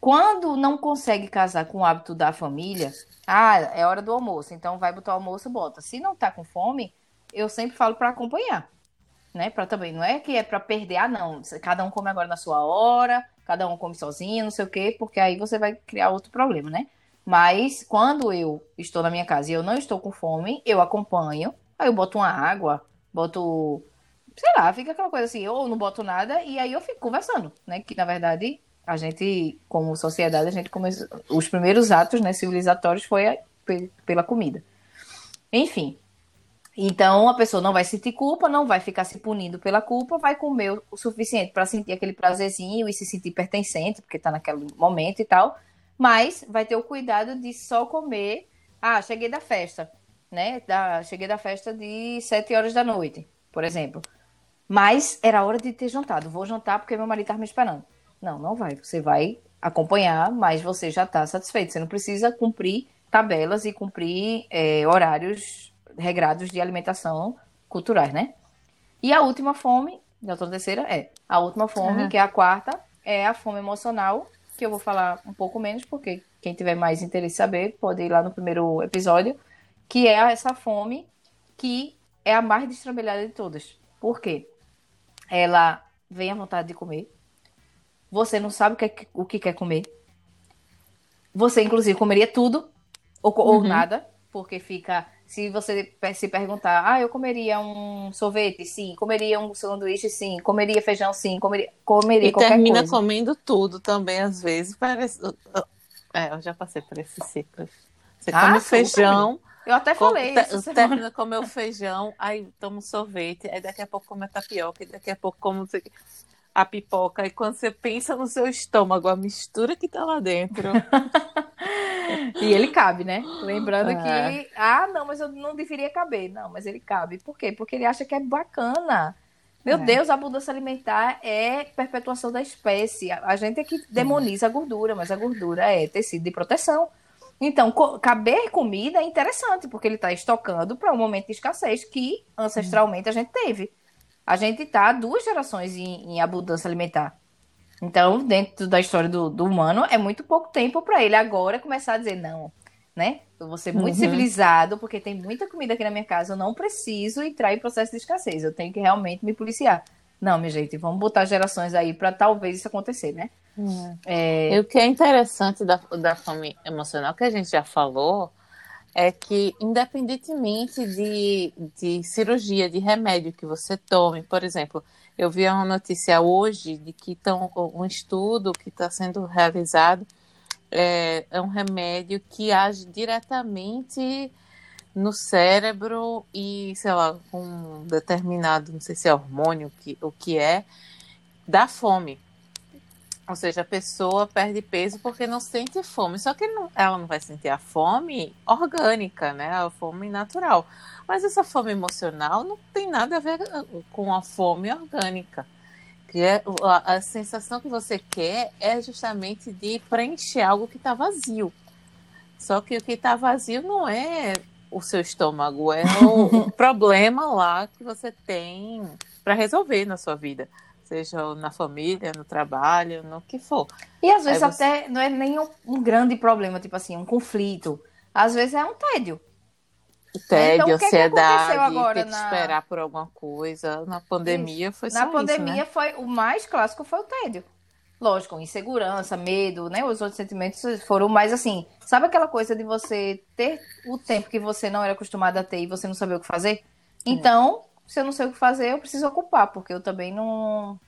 Quando não consegue casar com o hábito da família, ah, é hora do almoço, então vai botar o almoço, bota. Se não tá com fome, eu sempre falo para acompanhar, né? Para também, não é que é para perder, ah, não, cada um come agora na sua hora, cada um come sozinho, não sei o quê, porque aí você vai criar outro problema, né? Mas quando eu estou na minha casa e eu não estou com fome, eu acompanho, aí eu boto uma água, boto, sei lá, fica aquela coisa assim, ou não boto nada e aí eu fico conversando, né? Que na verdade a gente, como sociedade, a gente começou. Os primeiros atos né, civilizatórios foi a, pela comida. Enfim. Então a pessoa não vai sentir culpa, não vai ficar se punindo pela culpa, vai comer o suficiente para sentir aquele prazerzinho e se sentir pertencente, porque está naquele momento e tal. Mas vai ter o cuidado de só comer. Ah, cheguei da festa, né? Da, cheguei da festa de 7 horas da noite, por exemplo. Mas era hora de ter jantado. Vou jantar porque meu marido está me esperando. Não, não vai. Você vai acompanhar, mas você já está satisfeito. Você não precisa cumprir tabelas e cumprir é, horários regrados de alimentação culturais, né? E a última fome, a outra terceira é a última fome, uhum. que é a quarta, é a fome emocional, que eu vou falar um pouco menos, porque quem tiver mais interesse em saber pode ir lá no primeiro episódio, que é essa fome que é a mais destrambelhada de todas. Por quê? Ela vem à vontade de comer, você não sabe o que, o que quer comer. Você, inclusive, comeria tudo ou, uhum. ou nada, porque fica. Se você se perguntar, ah, eu comeria um sorvete, sim, comeria um sanduíche, sim, comeria feijão, sim, comeria, comeria e qualquer termina coisa. comendo tudo também, às vezes. Parece... É, eu já passei por esse ciclo. Você ah, come feijão. Eu até falei. Come, termina comer o feijão, aí toma um sorvete, aí daqui a pouco come a tapioca, e daqui a pouco come a pipoca e quando você pensa no seu estômago, a mistura que tá lá dentro. e ele cabe, né? Lembrando é. que, ah, não, mas eu não deveria caber. Não, mas ele cabe. Por quê? Porque ele acha que é bacana. Meu é. Deus, a mudança alimentar é perpetuação da espécie. A gente é que demoniza a gordura, mas a gordura é tecido de proteção. Então, caber comida é interessante, porque ele está estocando para um momento de escassez que ancestralmente a gente teve a gente está duas gerações em, em, abundância alimentar. Então, dentro da história do, do humano, é muito pouco tempo para ele agora começar a dizer não, né? Eu vou ser muito uhum. civilizado, porque tem muita comida aqui na minha casa, eu não preciso entrar em processo de escassez, eu tenho que realmente me policiar. Não, minha gente, vamos botar gerações aí para talvez isso acontecer, né? Uhum. É... E o que é interessante da, da fome emocional, que a gente já falou, é que, independentemente de, de cirurgia, de remédio que você tome, por exemplo, eu vi uma notícia hoje de que tão, um estudo que está sendo realizado é, é um remédio que age diretamente no cérebro e, sei lá, com um determinado, não sei se é hormônio, que, o que é, da fome. Ou seja, a pessoa perde peso porque não sente fome. Só que não, ela não vai sentir a fome orgânica, né? A fome natural. Mas essa fome emocional não tem nada a ver uh, com a fome orgânica. Que é, a, a sensação que você quer é justamente de preencher algo que está vazio. Só que o que está vazio não é o seu estômago, é o, o problema lá que você tem para resolver na sua vida seja na família, no trabalho, no que for. E às vezes você... até não é nem um, um, grande problema, tipo assim, um conflito. Às vezes é um tédio. Tédio, então, ansiedade, que ter que na... esperar por alguma coisa. Na pandemia Isso. foi só Na pandemia isso, né? foi o mais clássico foi o tédio. Lógico, insegurança, medo, né? Os outros sentimentos foram mais assim. Sabe aquela coisa de você ter o tempo que você não era acostumado a ter e você não saber o que fazer? Então, se eu não sei o que fazer, eu preciso ocupar, porque eu também não,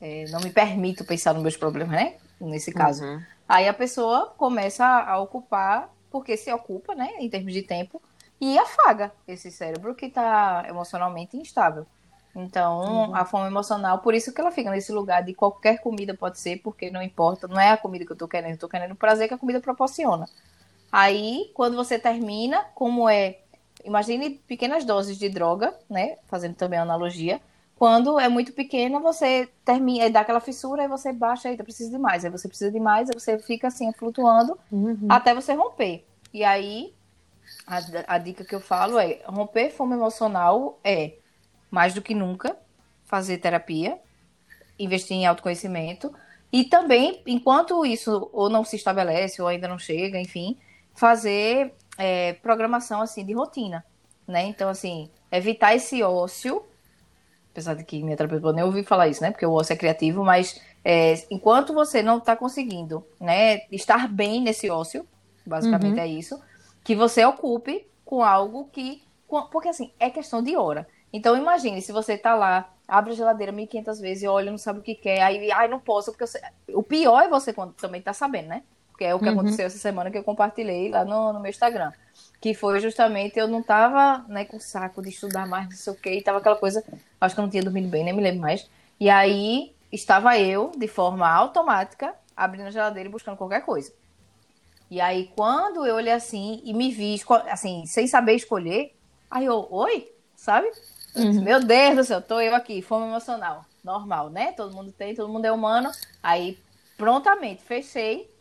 é, não me permito pensar nos meus problemas, né? Nesse caso. Uhum. Aí a pessoa começa a, a ocupar, porque se ocupa, né? Em termos de tempo, e afaga esse cérebro que está emocionalmente instável. Então, uhum. a fome emocional, por isso que ela fica nesse lugar de qualquer comida pode ser, porque não importa, não é a comida que eu tô querendo, eu tô querendo o prazer que a comida proporciona. Aí, quando você termina, como é Imagine pequenas doses de droga, né? Fazendo também a analogia. Quando é muito pequena, você termina, dá aquela fissura, aí você baixa, aí precisa de mais, aí você precisa de mais, aí você fica assim, flutuando, uhum. até você romper. E aí, a, a dica que eu falo é: romper fome emocional é, mais do que nunca, fazer terapia, investir em autoconhecimento, e também, enquanto isso ou não se estabelece, ou ainda não chega, enfim, fazer é, programação assim de rotina, né? Então assim, evitar esse ócio, apesar de que minha terapeuta nem ouvi falar isso, né? Porque o ócio é criativo, mas é, enquanto você não está conseguindo, né, estar bem nesse ócio, basicamente uhum. é isso, que você ocupe com algo que, porque assim é questão de hora. Então imagine se você está lá abre a geladeira 1500 vezes e olha, não sabe o que quer, aí, ai, não posso, porque sei... o pior é você quando também tá sabendo, né? Que é o que uhum. aconteceu essa semana que eu compartilhei lá no, no meu Instagram. Que foi justamente, eu não tava né, com saco de estudar mais, não sei o quê, e tava aquela coisa, acho que eu não tinha dormido bem, nem me lembro mais. E aí estava eu, de forma automática, abrindo a geladeira e buscando qualquer coisa. E aí, quando eu olhei assim e me vi, assim, sem saber escolher, aí eu, oi, sabe? Uhum. Meu Deus do céu, tô eu aqui, fome emocional. Normal, né? Todo mundo tem, todo mundo é humano. Aí, prontamente, fechei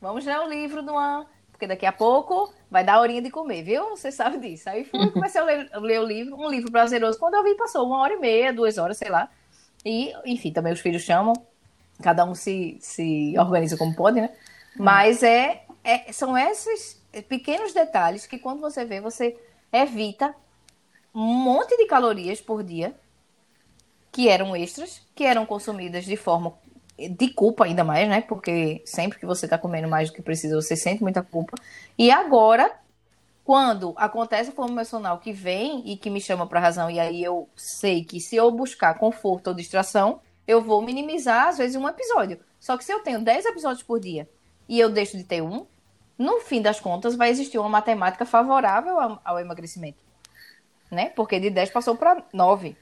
Vamos ler o livro uma. Porque daqui a pouco vai dar a horinha de comer, viu? Você sabe disso. Aí fui, comecei a ler, ler o livro, um livro prazeroso. Quando eu vi, passou uma hora e meia, duas horas, sei lá. E, enfim, também os filhos chamam. Cada um se, se organiza como pode, né? Mas é, é, são esses pequenos detalhes que quando você vê, você evita um monte de calorias por dia que eram extras, que eram consumidas de forma de culpa ainda mais, né? Porque sempre que você tá comendo mais do que precisa, você sente muita culpa. E agora, quando acontece a fome emocional que vem e que me chama para razão, e aí eu sei que se eu buscar conforto ou distração, eu vou minimizar, às vezes, um episódio. Só que se eu tenho 10 episódios por dia e eu deixo de ter um, no fim das contas, vai existir uma matemática favorável ao, ao emagrecimento. Né? Porque de 10 passou para 9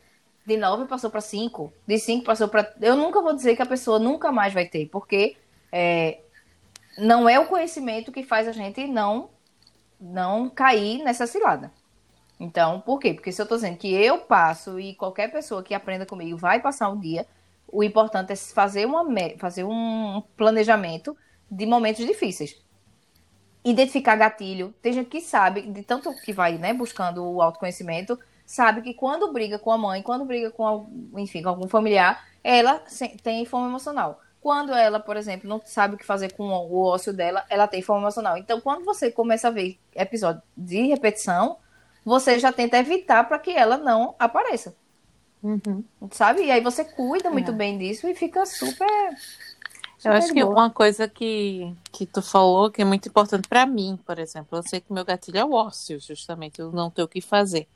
de 9 passou para 5, de 5 passou para. Eu nunca vou dizer que a pessoa nunca mais vai ter, porque é, não é o conhecimento que faz a gente não, não cair nessa cilada. Então, por quê? Porque se eu estou dizendo que eu passo e qualquer pessoa que aprenda comigo vai passar um dia, o importante é fazer, uma, fazer um planejamento de momentos difíceis. Identificar gatilho. Tem gente que sabe, de tanto que vai né, buscando o autoconhecimento, sabe que quando briga com a mãe, quando briga com, enfim, com algum familiar, ela tem fome emocional. Quando ela, por exemplo, não sabe o que fazer com o ócio dela, ela tem fome emocional. Então, quando você começa a ver episódio de repetição, você já tenta evitar para que ela não apareça. Uhum. Sabe? E aí você cuida muito é. bem disso e fica super. Eu acho que uma coisa que, que tu falou que é muito importante para mim, por exemplo, eu sei que meu gatilho é o ócio, justamente, eu não tenho o que fazer.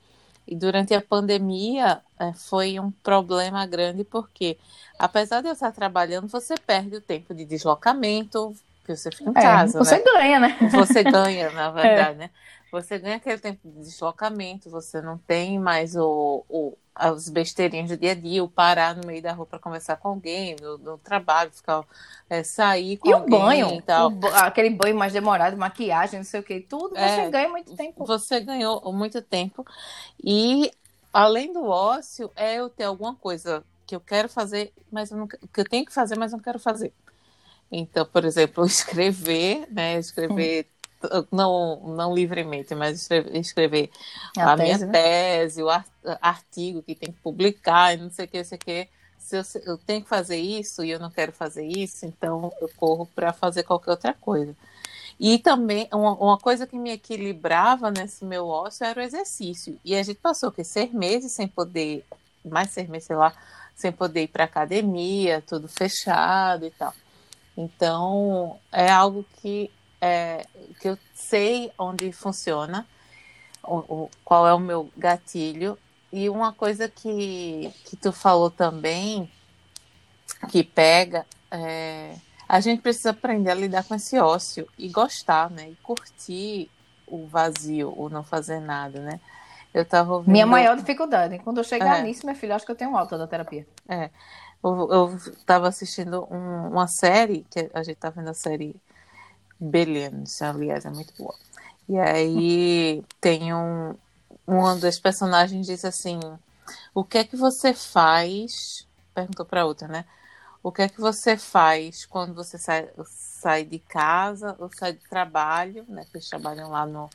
E durante a pandemia é, foi um problema grande porque, apesar de eu estar trabalhando, você perde o tempo de deslocamento, que você fica em é, casa. Você né? ganha, né? Você ganha, na verdade, é. né? Você ganha aquele tempo de deslocamento, você não tem mais o, o, as besteirinhas do dia a dia, o parar no meio da rua para conversar com alguém, no, no trabalho, ficar, é, sair com e alguém. o banho, e tal. Aquele banho mais demorado, maquiagem, não sei o que, tudo, você é, ganha muito tempo. Você ganhou muito tempo. E além do ócio, é eu ter alguma coisa que eu quero fazer, mas eu não, que eu tenho que fazer, mas não quero fazer. Então, por exemplo, escrever, né? Escrever hum. Não, não livremente, mas escrever, escrever a, a tese, minha né? tese, o artigo que tem que publicar, não sei o que, não sei o que. Se eu, eu tenho que fazer isso e eu não quero fazer isso, então eu corro para fazer qualquer outra coisa. E também, uma, uma, coisa que me equilibrava nesse meu ócio era o exercício. E a gente passou que seis meses sem poder, mais seis meses, sei lá, sem poder ir para academia, tudo fechado e tal. Então, é algo que, é, que eu sei onde funciona, o, o, qual é o meu gatilho. E uma coisa que, que tu falou também, que pega, é, a gente precisa aprender a lidar com esse ócio e gostar, né? E curtir o vazio, o não fazer nada, né? Eu tava ouvindo... Minha maior dificuldade. Quando eu chegar é. nisso, minha filha, acho que eu tenho alta da terapia. É. Eu, eu tava assistindo um, uma série, que a gente tá vendo a série Billions, aliás, é muito boa. E aí tem um. Uma das personagens diz assim: O que é que você faz? Perguntou pra outra, né? O que é que você faz quando você sai, sai de casa ou sai de trabalho, né? Que eles trabalham lá no,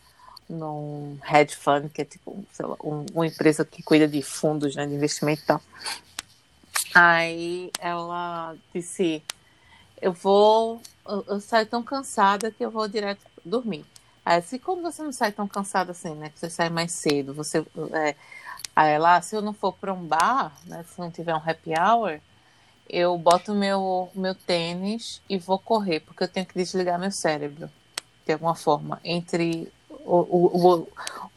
no hedge fund, que é tipo, lá, um, uma empresa que cuida de fundos, né, de investimento e tal. Aí ela disse, eu vou, eu, eu saio tão cansada que eu vou direto dormir. Aí, assim, como você não sai tão cansada assim, né? Que você sai mais cedo, você. É, aí ela, se eu não for para um bar, né? Se não tiver um happy hour, eu boto meu, meu tênis e vou correr, porque eu tenho que desligar meu cérebro, de alguma forma, entre o, o, o,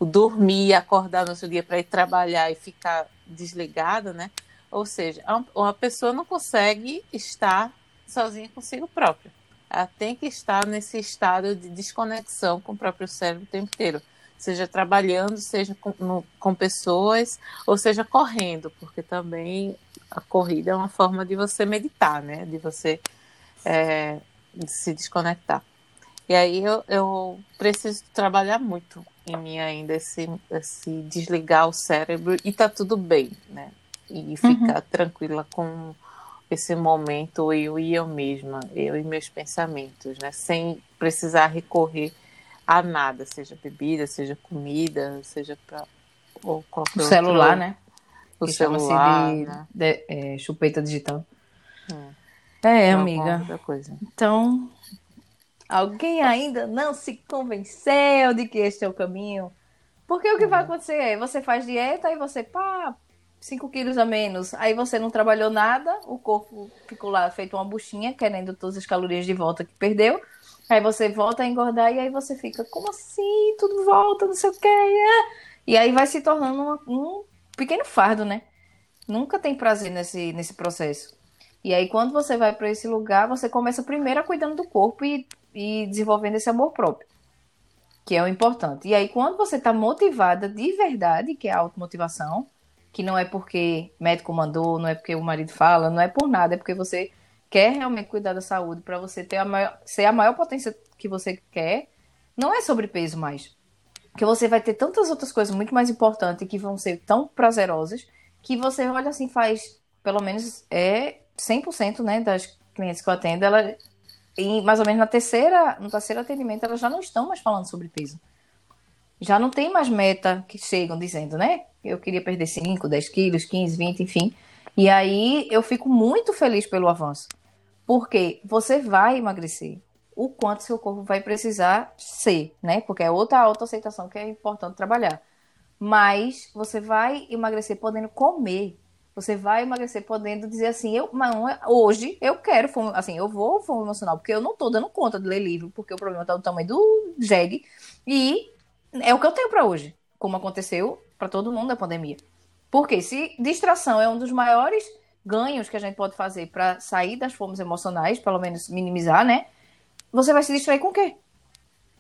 o dormir e acordar no outro dia para ir trabalhar e ficar desligada, né? Ou seja, uma pessoa não consegue estar sozinha consigo própria. Ela tem que estar nesse estado de desconexão com o próprio cérebro o tempo inteiro. Seja trabalhando, seja com, no, com pessoas, ou seja correndo, porque também a corrida é uma forma de você meditar, né? De você é, de se desconectar. E aí eu, eu preciso trabalhar muito em mim ainda, esse, esse desligar o cérebro e tá tudo bem, né? E ficar uhum. tranquila com esse momento eu e eu mesma, eu e meus pensamentos, né? Sem precisar recorrer a nada, seja bebida, seja comida, seja para ou qualquer o celular, outro... né? o que celular, de, né? de é, chupeta digital. É, é amiga. Então, alguém ainda não se convenceu de que este é o caminho? Porque o que vai acontecer é, você faz dieta e você, pá, 5 quilos a menos. Aí você não trabalhou nada, o corpo ficou lá feito uma buchinha, querendo todas as calorias de volta que perdeu. Aí você volta a engordar e aí você fica, como assim? Tudo volta, não sei o que. E aí vai se tornando uma, um pequeno fardo, né? Nunca tem prazer nesse, nesse processo. E aí, quando você vai para esse lugar, você começa primeiro a cuidando do corpo e, e desenvolvendo esse amor próprio, que é o importante. E aí, quando você está motivada de verdade, que é a automotivação, que não é porque médico mandou, não é porque o marido fala, não é por nada, é porque você quer realmente cuidar da saúde, para você ter a maior, ser a maior potência que você quer, não é sobre peso mais que você vai ter tantas outras coisas muito mais importantes que vão ser tão prazerosas que você olha assim, faz, pelo menos é 100% né, das clientes que eu atendo, ela, em, mais ou menos na terceira, no terceiro atendimento, elas já não estão mais falando sobre peso. Já não tem mais meta que chegam dizendo, né? Eu queria perder 5, 10 quilos, 15, 20, enfim. E aí eu fico muito feliz pelo avanço. Porque você vai emagrecer o quanto seu corpo vai precisar ser, né? Porque é outra autoaceitação que é importante trabalhar. Mas você vai emagrecer podendo comer. Você vai emagrecer podendo dizer assim, eu, é, hoje eu quero fome, assim, eu vou fome emocional, porque eu não tô dando conta de ler livro, porque o problema tá do tamanho do jegue. E é o que eu tenho para hoje, como aconteceu para todo mundo na pandemia. Porque se distração é um dos maiores ganhos que a gente pode fazer para sair das fomes emocionais, pelo menos minimizar, né? você vai se distrair com o quê?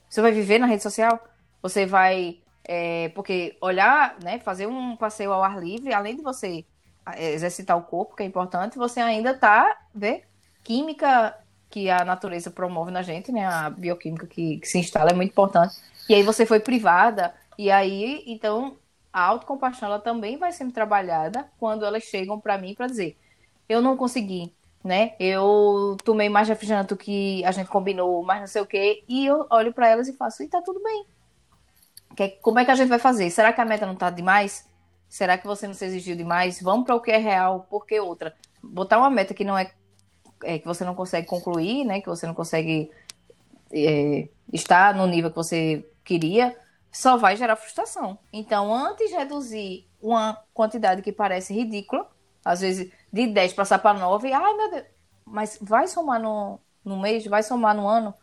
Você vai viver na rede social? Você vai. É, porque olhar, né, fazer um passeio ao ar livre, além de você é, exercitar o corpo, que é importante, você ainda tá, vê, química que a natureza promove na gente, né, a bioquímica que, que se instala é muito importante. E aí você foi privada, e aí, então, a autocompaixão ela também vai sendo trabalhada quando elas chegam para mim para dizer: eu não consegui, né? Eu tomei mais refrigerante do que a gente combinou, mais não sei o quê, e eu olho para elas e faço, e tá tudo bem. Como é que a gente vai fazer? Será que a meta não tá demais? Será que você não se exigiu demais? Vamos para o que é real, porque outra. Botar uma meta que não é, é que você não consegue concluir, né? Que você não consegue é, estar no nível que você queria, só vai gerar frustração. Então, antes de reduzir uma quantidade que parece ridícula, às vezes de 10 passar para 9, ai meu Deus, mas vai somar no, no mês, vai somar no ano.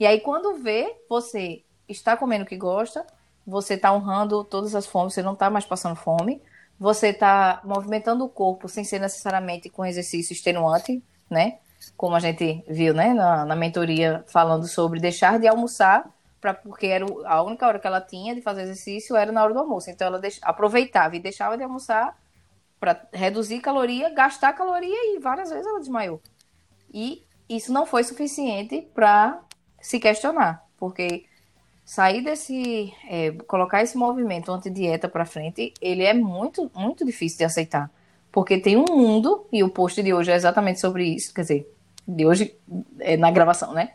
E aí, quando vê, você está comendo o que gosta, você está honrando todas as fomes, você não está mais passando fome, você está movimentando o corpo sem ser necessariamente com exercício extenuante, né? Como a gente viu, né, na, na mentoria falando sobre deixar de almoçar pra, porque era a única hora que ela tinha de fazer exercício era na hora do almoço. Então ela aproveitava e deixava de almoçar para reduzir caloria, gastar caloria e várias vezes ela desmaiou. E isso não foi suficiente para se questionar, porque sair desse, é, colocar esse movimento anti-dieta para frente, ele é muito, muito difícil de aceitar. Porque tem um mundo, e o post de hoje é exatamente sobre isso, quer dizer, de hoje é na gravação, né?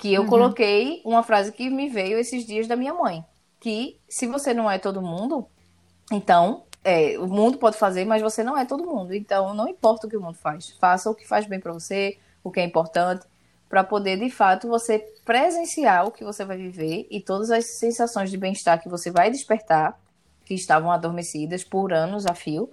Que eu uhum. coloquei uma frase que me veio esses dias da minha mãe. Que se você não é todo mundo, então é, o mundo pode fazer, mas você não é todo mundo. Então não importa o que o mundo faz. Faça o que faz bem para você, o que é importante, para poder de fato você presenciar o que você vai viver e todas as sensações de bem-estar que você vai despertar, que estavam adormecidas por anos a fio.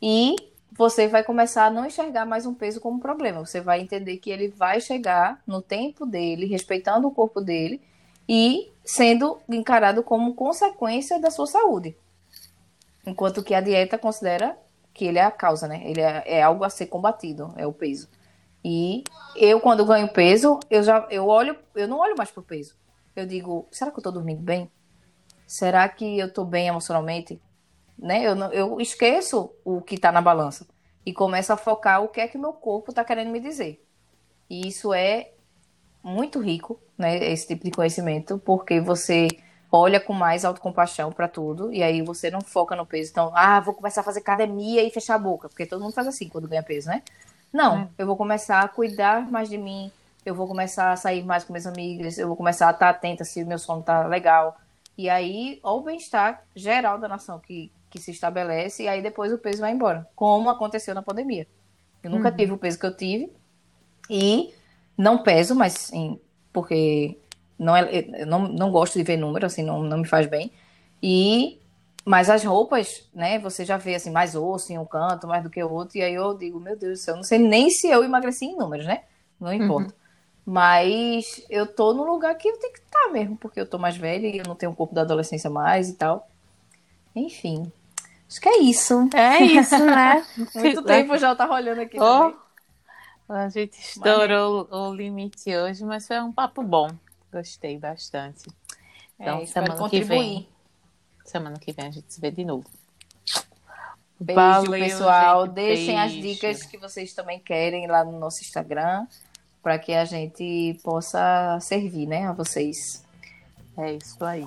E você vai começar a não enxergar mais um peso como problema. Você vai entender que ele vai chegar no tempo dele, respeitando o corpo dele e sendo encarado como consequência da sua saúde. Enquanto que a dieta considera que ele é a causa, né? Ele é, é algo a ser combatido, é o peso. E eu, quando ganho peso, eu já eu olho, eu não olho mais pro peso. Eu digo, será que eu tô dormindo bem? Será que eu tô bem emocionalmente? Né? Eu, não, eu esqueço o que está na balança e começo a focar o que é que meu corpo está querendo me dizer. E isso é muito rico, né? Esse tipo de conhecimento, porque você olha com mais autocompaixão para tudo e aí você não foca no peso. Então, ah, vou começar a fazer academia e fechar a boca, porque todo mundo faz assim quando ganha peso, né? Não, é. eu vou começar a cuidar mais de mim, eu vou começar a sair mais com minhas amigas, eu vou começar a estar atenta se meu sono tá legal. E aí, ó, o bem-estar geral da nação que que se estabelece e aí depois o peso vai embora, como aconteceu na pandemia. Eu nunca uhum. tive o peso que eu tive e não peso, mas sim, porque não é, eu não, não gosto de ver número, assim, não, não me faz bem. E mas as roupas, né, você já vê assim mais osso em um canto, mais do que o outro, e aí eu digo, meu Deus do céu, não sei nem se eu emagreci em números, né? Não uhum. importa. Uhum. Mas eu tô no lugar que eu tenho que estar mesmo, porque eu tô mais velha e eu não tenho o corpo da adolescência mais e tal. Enfim, Acho que é isso. É isso, né? Muito tempo já tá olhando aqui. Oh, a gente estourou o limite hoje, mas foi um papo bom. Gostei bastante. Então, é, semana que vem. Semana que vem a gente se vê de novo. Beijo, Valeu, pessoal. Gente, Deixem beijo. as dicas que vocês também querem lá no nosso Instagram, para que a gente possa servir, né, a vocês. É isso aí.